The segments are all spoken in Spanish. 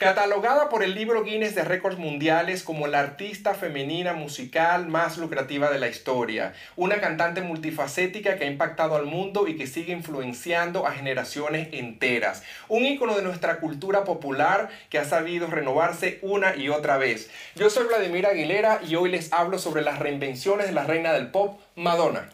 Catalogada por el libro Guinness de Récords Mundiales como la artista femenina musical más lucrativa de la historia, una cantante multifacética que ha impactado al mundo y que sigue influenciando a generaciones enteras, un ícono de nuestra cultura popular que ha sabido renovarse una y otra vez. Yo soy Vladimir Aguilera y hoy les hablo sobre las reinvenciones de la reina del pop, Madonna.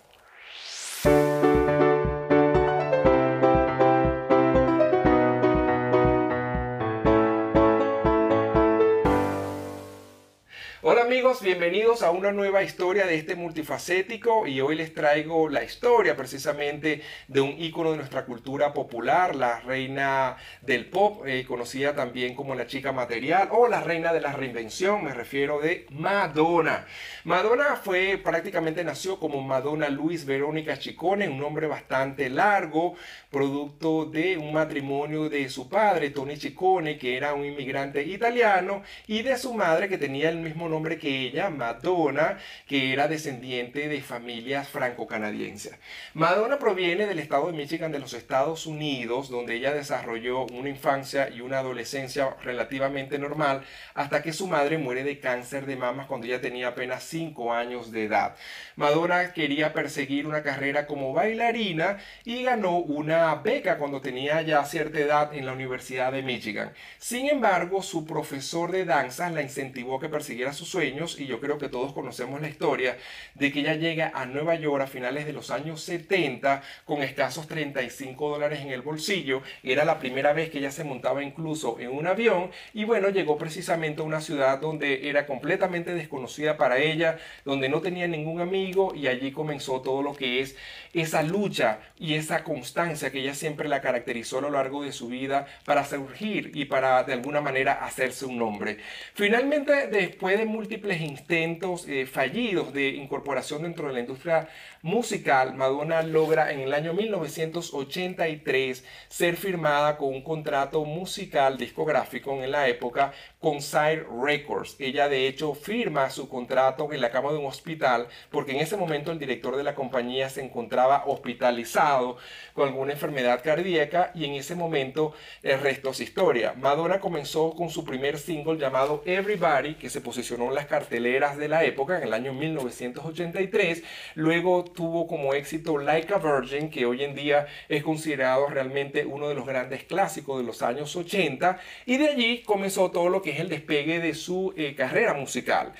Hola amigos, bienvenidos a una nueva historia de este multifacético y hoy les traigo la historia precisamente de un ícono de nuestra cultura popular, la reina del pop, eh, conocida también como la chica material o la reina de la reinvención, me refiero de Madonna. Madonna fue prácticamente nació como Madonna Luis Verónica Chicone, un nombre bastante largo, producto de un matrimonio de su padre, Tony Chicone, que era un inmigrante italiano, y de su madre que tenía el mismo nombre nombre que ella, Madonna, que era descendiente de familias franco-canadienses. Madonna proviene del estado de Michigan de los Estados Unidos, donde ella desarrolló una infancia y una adolescencia relativamente normal, hasta que su madre muere de cáncer de mamas cuando ella tenía apenas 5 años de edad. Madonna quería perseguir una carrera como bailarina y ganó una beca cuando tenía ya cierta edad en la Universidad de Michigan. Sin embargo, su profesor de danza la incentivó a que persiguiera sus sueños y yo creo que todos conocemos la historia de que ella llega a Nueva York a finales de los años 70 con escasos 35 dólares en el bolsillo. Era la primera vez que ella se montaba incluso en un avión y bueno, llegó precisamente a una ciudad donde era completamente desconocida para ella, donde no tenía ningún amigo y allí comenzó todo lo que es esa lucha y esa constancia que ella siempre la caracterizó a lo largo de su vida para surgir y para de alguna manera hacerse un nombre. Finalmente, después de múltiples intentos eh, fallidos de incorporación dentro de la industria musical, Madonna logra en el año 1983 ser firmada con un contrato musical discográfico en la época con Sire Records. Ella de hecho firma su contrato en la cama de un hospital porque en ese momento el director de la compañía se encontraba hospitalizado con alguna enfermedad cardíaca y en ese momento el resto es historia. Madonna comenzó con su primer single llamado Everybody que se posicionó en las carteleras de la época en el año 1983. Luego tuvo como éxito Like a Virgin, que hoy en día es considerado realmente uno de los grandes clásicos de los años 80. Y de allí comenzó todo lo que es el despegue de su eh, carrera musical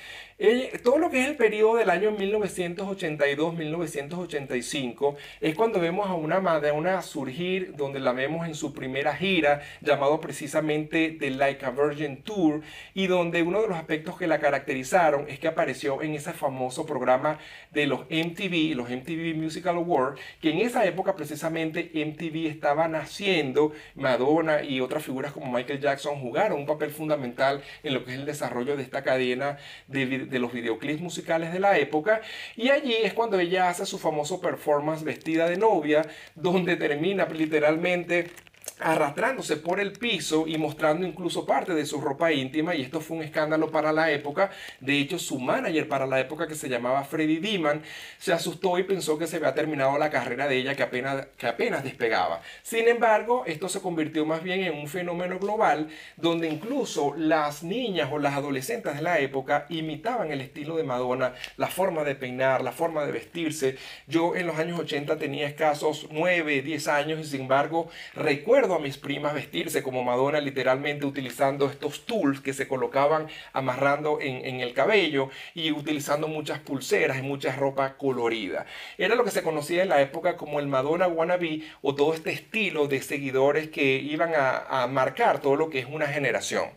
todo lo que es el periodo del año 1982-1985 es cuando vemos a una Madonna surgir, donde la vemos en su primera gira, llamado precisamente The Like a Virgin Tour, y donde uno de los aspectos que la caracterizaron es que apareció en ese famoso programa de los MTV, los MTV Musical Awards, que en esa época precisamente MTV estaba naciendo, Madonna y otras figuras como Michael Jackson jugaron un papel fundamental en lo que es el desarrollo de esta cadena de de los videoclips musicales de la época y allí es cuando ella hace su famoso performance vestida de novia donde termina literalmente arrastrándose por el piso y mostrando incluso parte de su ropa íntima y esto fue un escándalo para la época. De hecho, su manager para la época que se llamaba Freddy Diman se asustó y pensó que se había terminado la carrera de ella que apenas, que apenas despegaba. Sin embargo, esto se convirtió más bien en un fenómeno global donde incluso las niñas o las adolescentes de la época imitaban el estilo de Madonna, la forma de peinar, la forma de vestirse. Yo en los años 80 tenía escasos 9, 10 años y sin embargo recuerdo a mis primas vestirse como Madonna, literalmente utilizando estos tools que se colocaban amarrando en, el cabello y utilizando muchas pulseras y mucha ropa colorida. Era lo que se conocía en la época como el Madonna wannabe o todo este estilo de seguidores que iban a, a marcar todo lo que es una generación.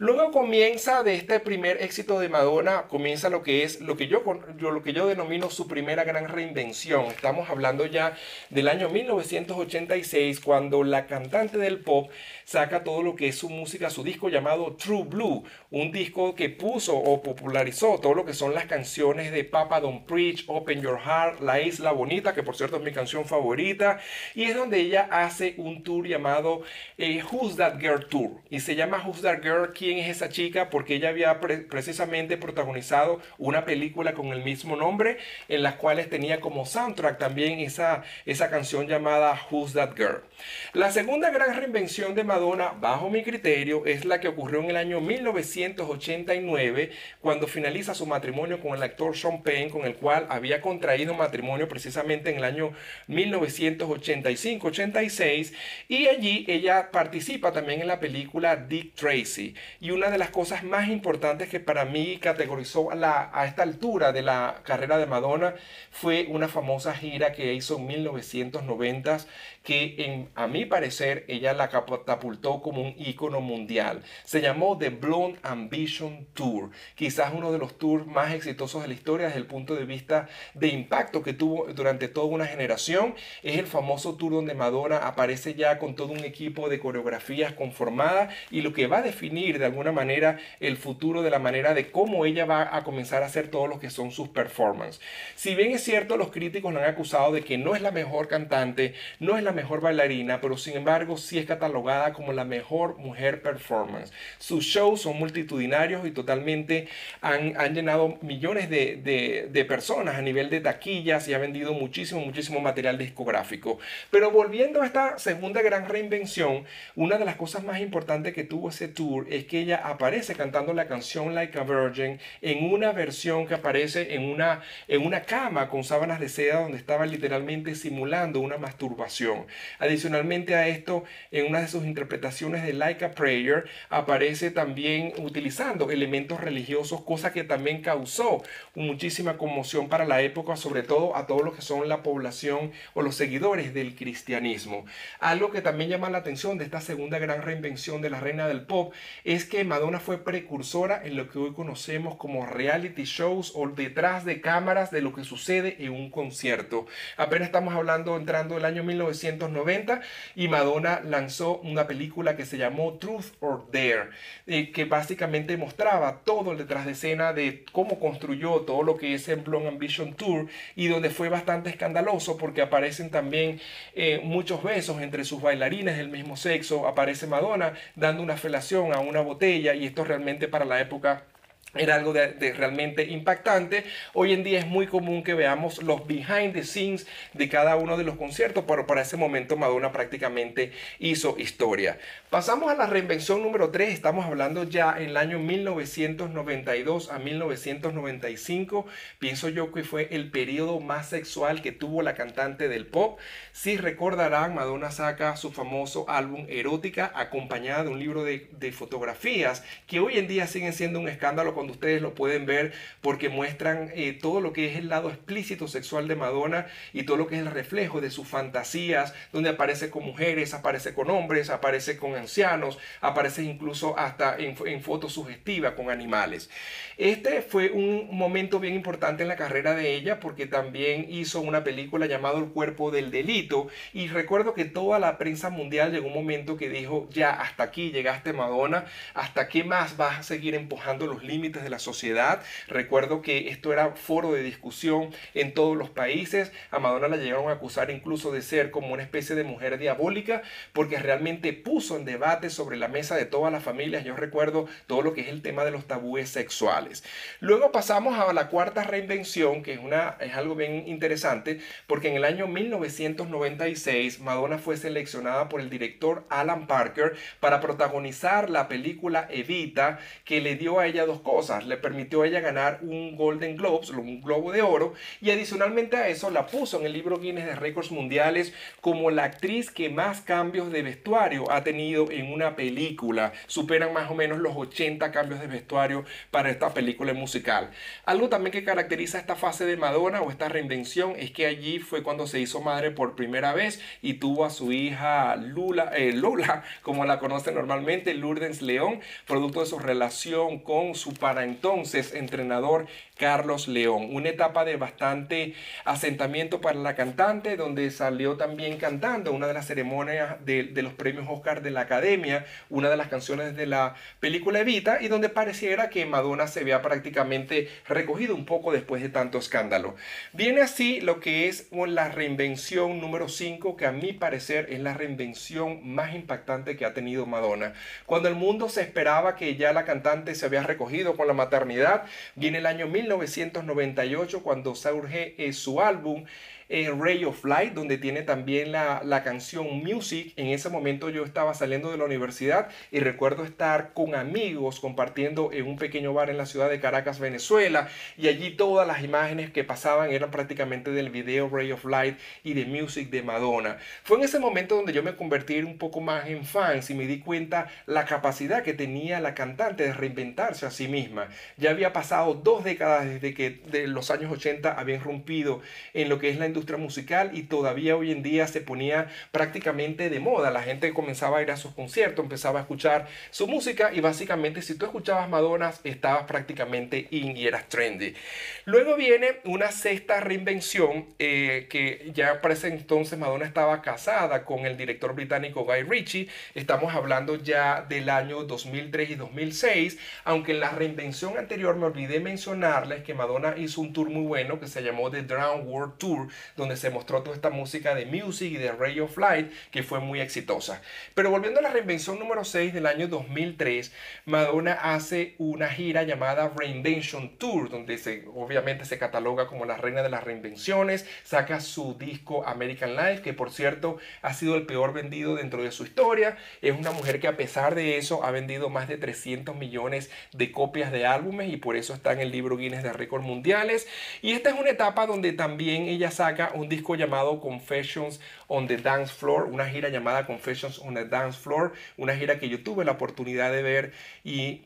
Luego comienza de este primer éxito de Madonna, comienza lo que es lo que yo, yo, lo que yo denomino su primera gran reinvención. Estamos hablando ya del año 1986 cuando la cantante del pop saca todo lo que es su música, su disco llamado True Blue, un disco que puso o popularizó todo lo que son las canciones de Papa Don't Preach, Open Your Heart, La Isla Bonita, que por cierto es mi canción favorita, y es donde ella hace un tour llamado eh, Who's That Girl Tour, y se llama Who's That Girl, ¿quién es esa chica? Porque ella había precisamente protagonizado una película con el mismo nombre, en las cuales tenía como soundtrack también esa, esa canción llamada Who's That Girl. La segunda gran reinvención de Madonna, bajo mi criterio, es la que ocurrió en el año 1989, cuando finaliza su matrimonio con el actor Sean Penn, con el cual había contraído matrimonio precisamente en el año 1985-86, y allí ella participa también en la película Dick Tracy. Y una de las cosas más importantes que para mí categorizó a, la, a esta altura de la carrera de Madonna fue una famosa gira que hizo en 1990 que a mi parecer ella la catapultó como un ícono mundial. Se llamó The Blonde Ambition Tour, quizás uno de los tours más exitosos de la historia desde el punto de vista de impacto que tuvo durante toda una generación. Es el famoso tour donde Madonna aparece ya con todo un equipo de coreografías conformada y lo que va a definir de alguna manera el futuro de la manera de cómo ella va a comenzar a hacer todo lo que son sus performances. Si bien es cierto, los críticos la han acusado de que no es la mejor cantante, no es la mejor bailarina, pero sin embargo sí es catalogada como la mejor mujer performance. Sus shows son multitudinarios y totalmente han, llenado millones de, personas a nivel de taquillas y ha vendido muchísimo, muchísimo material discográfico. Pero volviendo a esta segunda gran reinvención, una de las cosas más importantes que tuvo ese tour es que ella aparece cantando la canción Like a Virgin en una versión que aparece en una, en una cama con sábanas de seda donde estaba literalmente simulando una masturbación. Adicionalmente a esto, en una de sus interpretaciones de Like a Prayer, aparece también utilizando elementos religiosos, cosa que también causó muchísima conmoción para la época, sobre todo a todos los que son la población o los seguidores del cristianismo. Algo que también llama la atención de esta segunda gran reinvención de la reina del pop es que Madonna fue precursora en lo que hoy conocemos como reality shows o detrás de cámaras de lo que sucede en un concierto. Apenas estamos hablando entrando el año 1990 y Madonna lanzó una película que se llamó Truth or Dare, eh, que básicamente mostraba todo el detrás de escena de cómo construyó todo lo que es el Blonde Ambition Tour y donde fue bastante escandaloso porque aparecen también eh, muchos besos entre sus bailarines del mismo sexo, aparece Madonna dando una felación a una botella y esto realmente para la época era algo de, realmente impactante. Hoy en día es muy común que veamos los behind the scenes de cada uno de los conciertos, pero para ese momento Madonna prácticamente hizo historia. Pasamos a la reinvención número 3, estamos hablando ya en el año 1992 a 1995. Pienso yo que fue el periodo más sexual que tuvo la cantante del pop. Si recordarán, Madonna saca su famoso álbum Erótica acompañada de un libro de, de fotografías que hoy en día siguen siendo un escándalo cuando ustedes lo pueden ver porque muestran eh, todo lo que es el lado explícito sexual de Madonna y todo lo que es el reflejo de sus fantasías, donde aparece con mujeres, aparece con hombres, aparece con ancianos, aparece incluso hasta en, en fotos sugestivas con animales. Este fue un momento bien importante en la carrera de ella porque también hizo una película llamada El cuerpo del delito y recuerdo que toda la prensa mundial llegó un momento que dijo ya hasta aquí llegaste Madonna, hasta qué más vas a seguir empujando los límites de la sociedad. Recuerdo que esto era foro de discusión en todos los países. A Madonna la llegaron a acusar incluso de ser como una especie de mujer diabólica porque realmente puso en debate sobre la mesa de todas las familias. Yo recuerdo todo lo que es el tema de los tabúes sexuales. Luego pasamos a la cuarta reinvención, que es, una, es algo bien interesante, porque en el año 1996 Madonna fue seleccionada por el director Alan Parker para protagonizar la película Evita, que le dio a ella dos cosas le permitió a ella ganar un Golden Globes, un Globo de Oro, y adicionalmente a eso la puso en el libro Guinness de Récords Mundiales como la actriz que más cambios de vestuario ha tenido en una película. Superan más o menos los 80 cambios de vestuario para esta película musical. Algo también que caracteriza esta fase de Madonna o esta reinvención es que allí fue cuando se hizo madre por primera vez y tuvo a su hija Lula, eh, Lula, como la conoce normalmente, Lourdes León, producto de su relación con su para entonces entrenador Carlos León. Una etapa de bastante asentamiento para la cantante, donde salió también cantando una de las ceremonias de, los premios Oscar de la Academia, una de las canciones de la película Evita, y donde pareciera que Madonna se vea prácticamente recogido un poco después de tanto escándalo. Viene así lo que es la reinvención número 5, que a mi parecer es la reinvención más impactante que ha tenido Madonna. Cuando el mundo se esperaba que ya la cantante se había recogido con la maternidad, viene el año 1998 cuando surge su álbum eh, Ray of Light, donde tiene también la, la canción Music. En ese momento yo estaba saliendo de la universidad y recuerdo estar con amigos compartiendo en un pequeño bar en la ciudad de Caracas, Venezuela, y allí todas las imágenes que pasaban eran prácticamente del video Ray of Light y de Music de Madonna. Fue en ese momento donde yo me convertí un poco más en fans y me di cuenta la capacidad que tenía la cantante de reinventarse a sí misma. Ya había pasado dos décadas desde que de los años 80 habían rompido en lo que es la industria musical y todavía hoy en día se ponía prácticamente de moda. La gente comenzaba a ir a sus conciertos, empezaba a escuchar su música y básicamente si tú escuchabas Madonna estabas prácticamente in y eras trendy. Luego viene una sexta reinvención eh, que ya para ese entonces Madonna estaba casada con el director británico Guy Ritchie. Estamos hablando ya del año 2003 y 2006, aunque en la reinvención anterior me olvidé mencionarles que Madonna hizo un tour muy bueno que se llamó The Drown World Tour, donde se mostró toda esta música de Music y de Ray of Light, que fue muy exitosa. Pero volviendo a la reinvención número 6 del año 2003, Madonna hace una gira llamada Reinvention Tour, donde se, obviamente se cataloga como la reina de las reinvenciones, saca su disco American Life, que por cierto ha sido el peor vendido dentro de su historia. Es una mujer que a pesar de eso ha vendido más de 300 millones de copias de álbumes y por eso está en el libro Guinness de Récords Mundiales. Y esta es una etapa donde también ella saca un disco llamado Confessions on the Dance Floor, una gira llamada Confessions on the Dance Floor, una gira que yo tuve la oportunidad de ver y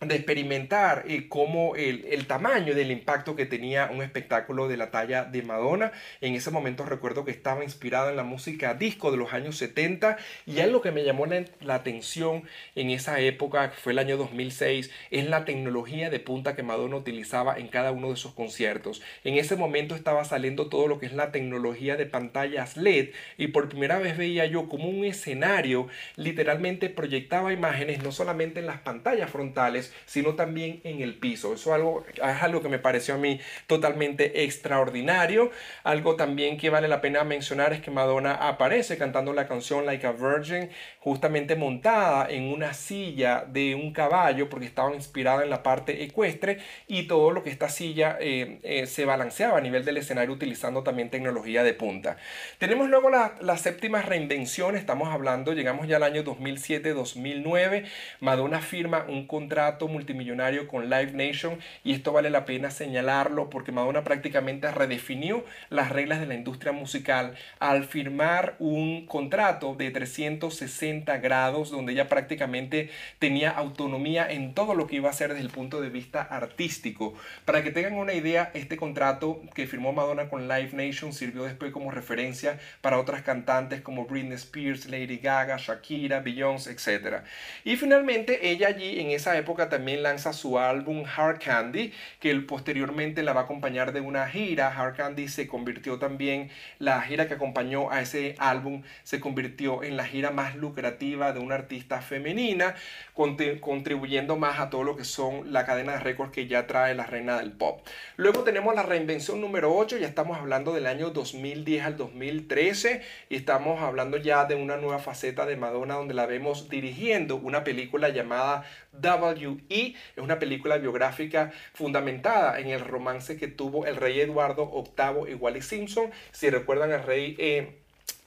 de experimentar eh, cómo el, el, tamaño del impacto que tenía un espectáculo de la talla de Madonna. En ese momento recuerdo que estaba inspirado en la música disco de los años 70 y algo que me llamó la, la atención en esa época, que fue el año 2006, es la tecnología de punta que Madonna utilizaba en cada uno de sus conciertos. En ese momento estaba saliendo todo lo que es la tecnología de pantallas LED y por primera vez veía yo como un escenario literalmente proyectaba imágenes no solamente en las pantallas frontales, sino también en el piso. Eso es algo, que me pareció a mí totalmente extraordinario. Algo también que vale la pena mencionar es que Madonna aparece cantando la canción Like a Virgin, justamente montada en una silla de un caballo, porque estaba inspirada en la parte ecuestre, y todo lo que esta silla eh, eh, se balanceaba a nivel del escenario utilizando también tecnología de punta. Tenemos luego la, la séptima reinvención, estamos hablando, llegamos ya al año 2007-2009, Madonna firma un contrato multimillonario con Live Nation y esto vale la pena señalarlo porque Madonna prácticamente redefinió las reglas de la industria musical al firmar un contrato de 360 grados donde ella prácticamente tenía autonomía en todo lo que iba a hacer desde el punto de vista artístico. Para que tengan una idea, este contrato que firmó Madonna con Live Nation sirvió después como referencia para otras cantantes como Britney Spears, Lady Gaga, Shakira, Beyoncé, etc. Y finalmente ella allí en esa época también lanza su álbum Hard Candy, que posteriormente la va a acompañar de una gira. Hard Candy se convirtió también, la gira que acompañó a ese álbum se convirtió en la gira más lucrativa de una artista femenina, contribuyendo más a todo lo que son la cadena de récords que ya trae la reina del pop. Luego tenemos la reinvención número 8, ya estamos hablando del año 2010 al 2013 y estamos hablando ya de una nueva faceta de Madonna donde la vemos dirigiendo una película llamada W.E. Es una película biográfica fundamentada en el romance que tuvo el rey Eduardo VIII y Wally Simpson. Si recuerdan, el rey eh,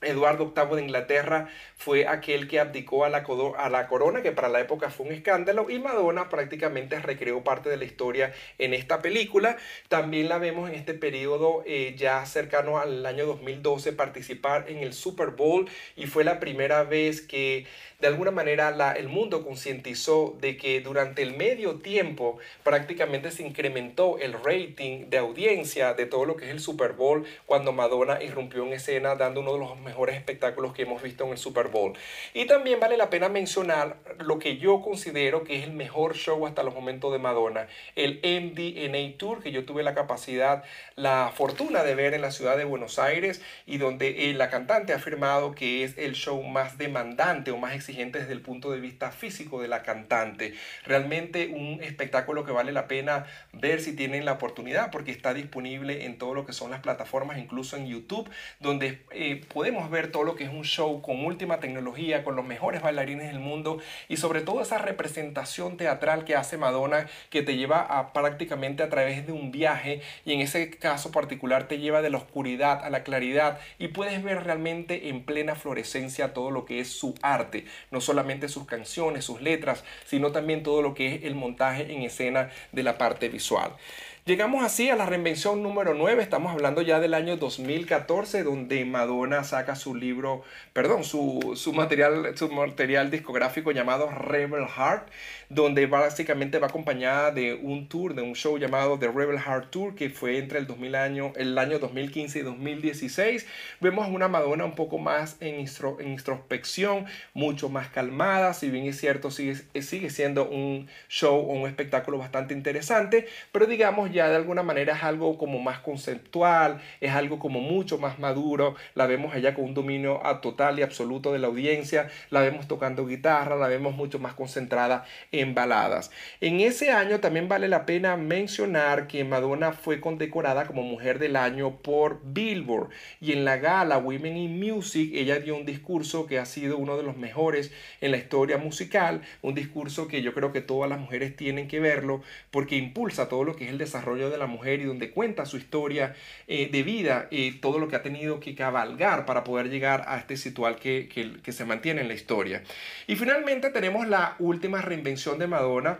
Eduardo VIII de Inglaterra fue aquel que abdicó a la, a la, corona, que para la época fue un escándalo, y Madonna prácticamente recreó parte de la historia en esta película. También la vemos en este periodo eh, ya cercano al año 2012 participar en el Super Bowl y fue la primera vez que de alguna manera el mundo concientizó de que durante el medio tiempo prácticamente se incrementó el rating de audiencia de todo lo que es el Super Bowl cuando Madonna irrumpió en escena dando uno de los mejores espectáculos que hemos visto en el Super Bowl. Y también vale la pena mencionar lo que yo considero que es el mejor show hasta los momentos de Madonna, el MDNA Tour, que yo tuve la capacidad, la fortuna de ver en la ciudad de Buenos Aires y donde eh, la cantante ha afirmado que es el show más demandante o más exigente desde el punto de vista físico de la cantante. Realmente un espectáculo que vale la pena ver si tienen la oportunidad porque está disponible en todo lo que son las plataformas, incluso en YouTube, donde eh, podemos ver todo lo que es un show con última tecnología, con los mejores bailarines del mundo y sobre todo esa representación teatral que hace Madonna que te lleva a prácticamente a través de un viaje y en ese caso particular te lleva de la oscuridad a la claridad y puedes ver realmente en plena florescencia todo lo que es su arte, no solamente sus canciones, sus letras, sino también todo lo que es el montaje en escena de la parte visual. Llegamos así a la reinvención número 9, estamos hablando ya del año 2014, donde Madonna saca su libro, perdón, su, su, material, su material discográfico llamado Rebel Heart, donde básicamente va acompañada de un tour, de un show llamado The Rebel Heart Tour, que fue entre el, 2000 año, el año 2015 y 2016. Vemos una Madonna un poco más en, introspección, mucho más calmada, si bien es cierto, sigue, sigue siendo un show o un espectáculo bastante interesante, pero digamos ya de alguna manera es algo como más conceptual, es algo como mucho más maduro, la vemos allá con un dominio total y absoluto de la audiencia, la vemos tocando guitarra, la vemos mucho más concentrada en baladas. En ese año también vale la pena mencionar que Madonna fue condecorada como Mujer del Año por Billboard. Y en la gala Women in Music ella dio un discurso que ha sido uno de los mejores en la historia musical, un discurso que yo creo que todas las mujeres tienen que verlo porque impulsa todo lo que es el desarrollo de la mujer y donde cuenta su historia eh, de vida y todo lo que ha tenido que cabalgar para poder llegar a este situal que se mantiene en la historia. Y finalmente tenemos la última reinvención de Madonna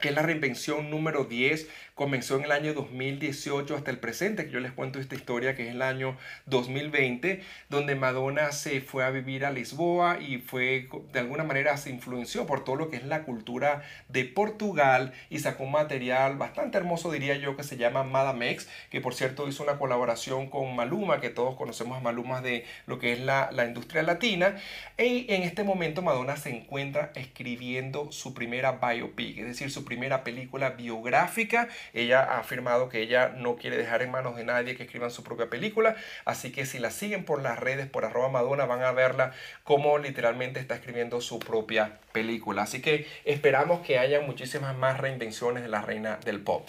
que es la reinvención número 10 comenzó en el año 2018 hasta el presente, que yo les cuento esta historia, que es el año 2020, donde Madonna se fue a vivir a Lisboa y fue, de alguna manera, se influenció por todo lo que es la cultura de Portugal y sacó un material bastante hermoso, diría yo, que se llama Madame X, que por cierto hizo una colaboración con Maluma, que todos conocemos a Maluma de lo que es la, la industria latina. Y en este momento Madonna se encuentra escribiendo su primera biopic, es decir, su primera película biográfica ella ha afirmado que ella no quiere dejar en manos de nadie que escriban su propia película, así que si la siguen por las redes, por arroba Madonna, van a verla como literalmente está escribiendo su propia película. Así que esperamos que haya muchísimas más reinvenciones de la reina del pop.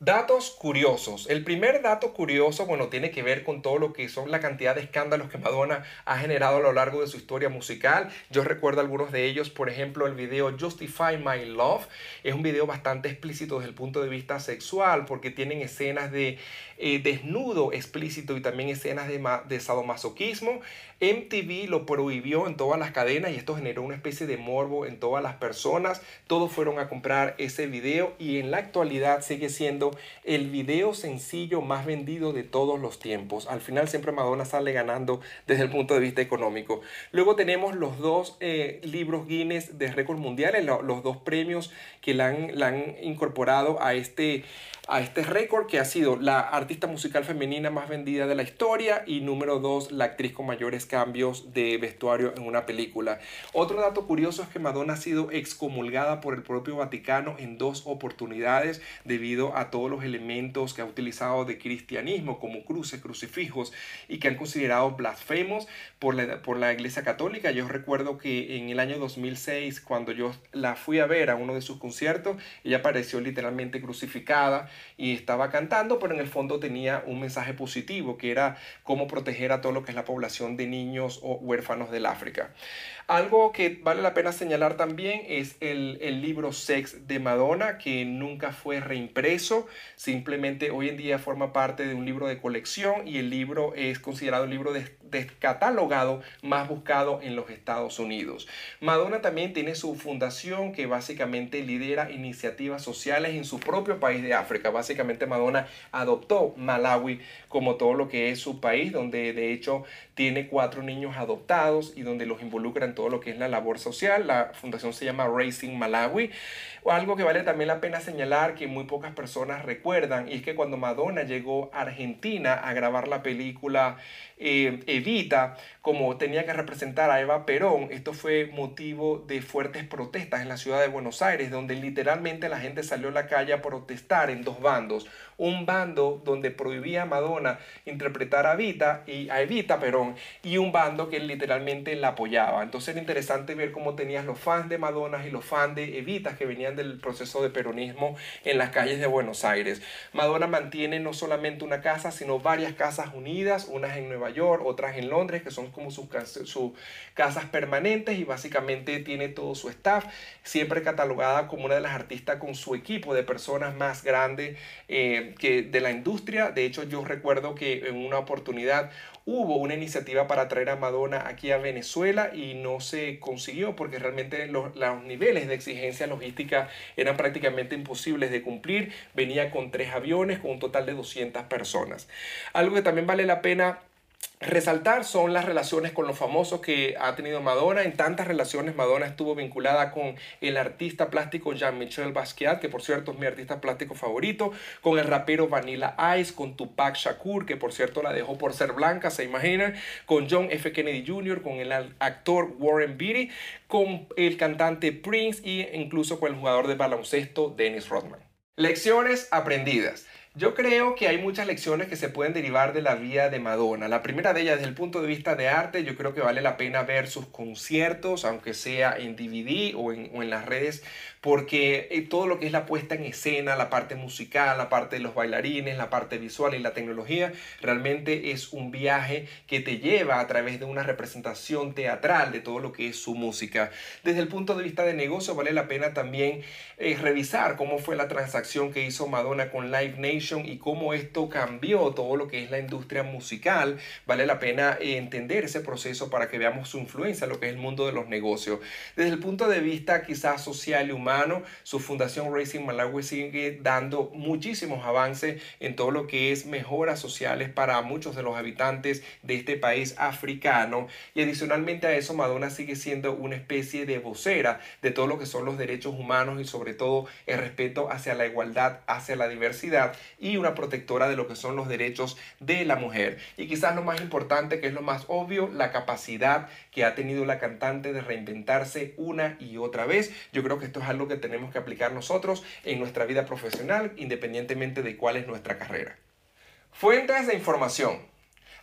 Datos curiosos. El primer dato curioso, bueno, tiene que ver con todo lo que son la cantidad de escándalos que Madonna ha generado a lo largo de su historia musical. Yo recuerdo algunos de ellos, por ejemplo, el video Justify My Love. Es un video bastante explícito desde el punto de vista sexual porque tienen escenas de eh, desnudo explícito y también escenas de, de sadomasoquismo. MTV lo prohibió en todas las cadenas y esto generó una especie de morbo en todas las personas. Todos fueron a comprar ese video y en la actualidad sigue siendo el video sencillo más vendido de todos los tiempos. Al final siempre Madonna sale ganando desde el punto de vista económico. Luego tenemos los dos eh, libros Guinness de récords mundiales, los dos premios que la han, incorporado a este, a este récord que ha sido la artista musical femenina más vendida de la historia y número dos, la actriz con mayores cambios de vestuario en una película. Otro dato curioso es que Madonna ha sido excomulgada por el propio Vaticano en dos oportunidades debido a todos los elementos que ha utilizado de cristianismo como cruces, crucifijos y que han considerado blasfemos por la, por la Iglesia Católica. Yo recuerdo que en el año 2006 cuando yo la fui a ver a uno de sus conciertos, ella apareció literalmente crucificada y estaba cantando, pero en el fondo tenía un mensaje positivo, que era cómo proteger a todo lo que es la población de niños o huérfanos del África. Algo que vale la pena señalar también es el, el libro Sex de Madonna, que nunca fue reimpreso, simplemente hoy en día forma parte de un libro de colección y el libro es considerado el libro de descatalogado más buscado en los Estados Unidos. Madonna también tiene su fundación que básicamente lidera iniciativas sociales en su propio país de África. Básicamente Madonna adoptó Malawi como todo lo que es su país, donde de hecho tiene cuatro niños adoptados y donde los involucra en todo lo que es la labor social. La fundación se llama Racing Malawi. O algo que vale también la pena señalar que muy pocas personas recuerdan y es que cuando Madonna llegó a Argentina a grabar la película eh, Evita, como tenía que representar a Eva Perón, esto fue motivo de fuertes protestas en la ciudad de Buenos Aires, donde literalmente la gente salió a la calle a protestar en dos bandos. Un bando donde prohibía a Madonna interpretar a Evita, y, a Evita Perón, y un bando que literalmente la apoyaba. Entonces era interesante ver cómo tenías los fans de Madonna y los fans de Evita que venían del proceso de peronismo en las calles de Buenos Aires. Madonna mantiene no solamente una casa, sino varias casas unidas, unas en Nueva Otras en Londres, que son como sus, casas permanentes y básicamente tiene todo su staff, siempre catalogada como una de las artistas con su equipo de personas más grandes eh, que de la industria. De hecho, yo recuerdo que en una oportunidad hubo una iniciativa para traer a Madonna aquí a Venezuela y no se consiguió porque realmente los, los, niveles de exigencia logística eran prácticamente imposibles de cumplir. Venía con tres aviones con un total de 200 personas. Algo que también vale la pena resaltar son las relaciones con los famosos que ha tenido Madonna. En tantas relaciones Madonna estuvo vinculada con el artista plástico Jean-Michel Basquiat, que por cierto es mi artista plástico favorito, con el rapero Vanilla Ice, con Tupac Shakur, que por cierto la dejó por ser blanca, se imaginan, con John F. Kennedy Jr., con el actor Warren Beatty, con el cantante Prince e incluso con el jugador de baloncesto Dennis Rodman. Lecciones aprendidas. Yo creo que hay muchas lecciones que se pueden derivar de la vida de Madonna. La primera de ellas, desde el punto de vista de arte, yo creo que vale la pena ver sus conciertos, aunque sea en DVD o en, o en las redes, porque eh, todo lo que es la puesta en escena, la parte musical, la parte de los bailarines, la parte visual y la tecnología, realmente es un viaje que te lleva a través de una representación teatral de todo lo que es su música. Desde el punto de vista de negocio, vale la pena también eh, revisar cómo fue la transacción que hizo Madonna con Live Nation y cómo esto cambió todo lo que es la industria musical, vale la pena entender ese proceso para que veamos su influencia en lo que es el mundo de los negocios. Desde el punto de vista quizás social y humano, su fundación Racing Malawi sigue dando muchísimos avances en todo lo que es mejoras sociales para muchos de los habitantes de este país africano y adicionalmente a eso Madonna sigue siendo una especie de vocera de todo lo que son los derechos humanos y sobre todo el respeto hacia la igualdad, hacia la diversidad y una protectora de lo que son los derechos de la mujer. Y quizás lo más importante, que es lo más obvio, la capacidad que ha tenido la cantante de reinventarse una y otra vez. Yo creo que esto es algo que tenemos que aplicar nosotros en nuestra vida profesional, independientemente de cuál es nuestra carrera. Fuentes de información.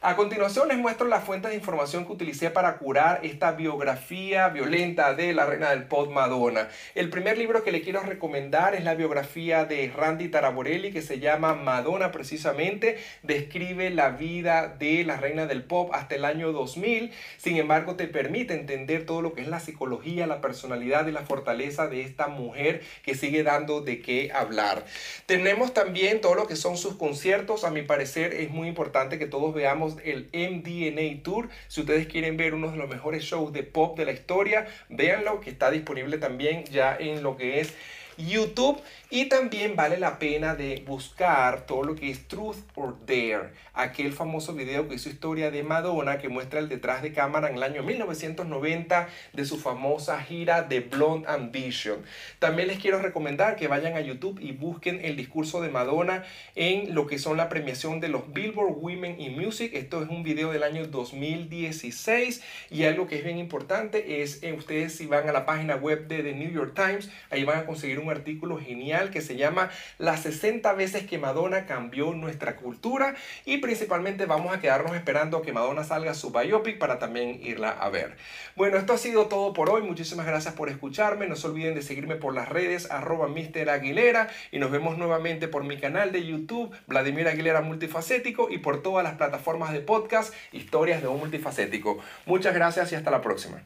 A continuación les muestro las fuentes de información que utilicé para curar esta biografía violenta de la reina del pop Madonna. El primer libro que le quiero recomendar es la biografía de Randy Taraborelli que se llama Madonna precisamente. Describe la vida de la reina del pop hasta el año 2000. Sin embargo, te permite entender todo lo que es la psicología, la personalidad y la fortaleza de esta mujer que sigue dando de qué hablar. Tenemos también todo lo que son sus conciertos. A mi parecer es muy importante que todos veamos el MDNA Tour. Si ustedes quieren ver uno de los mejores shows de pop de la historia, véanlo, que está disponible también ya en lo que es YouTube y también vale la pena de buscar todo lo que es Truth or Dare, aquel famoso video que hizo historia de Madonna que muestra el detrás de cámara en el año 1990 de su famosa gira de Blonde Ambition. También les quiero recomendar que vayan a YouTube y busquen el discurso de Madonna en lo que son la premiación de los Billboard Women in Music. Esto es un video del año 2016 y algo que es bien importante es eh, ustedes si van a la página web de The New York Times, ahí van a conseguir un un artículo genial que se llama Las 60 veces que Madonna cambió nuestra cultura y principalmente vamos a quedarnos esperando que Madonna salga su biopic para también irla a ver. Bueno, esto ha sido todo por hoy. Muchísimas gracias por escucharme. No se olviden de seguirme por las redes arroba Mr. Aguilera y nos vemos nuevamente por mi canal de YouTube Vladimir Aguilera Multifacético y por todas las plataformas de podcast Historias de un Multifacético. Muchas gracias y hasta la próxima.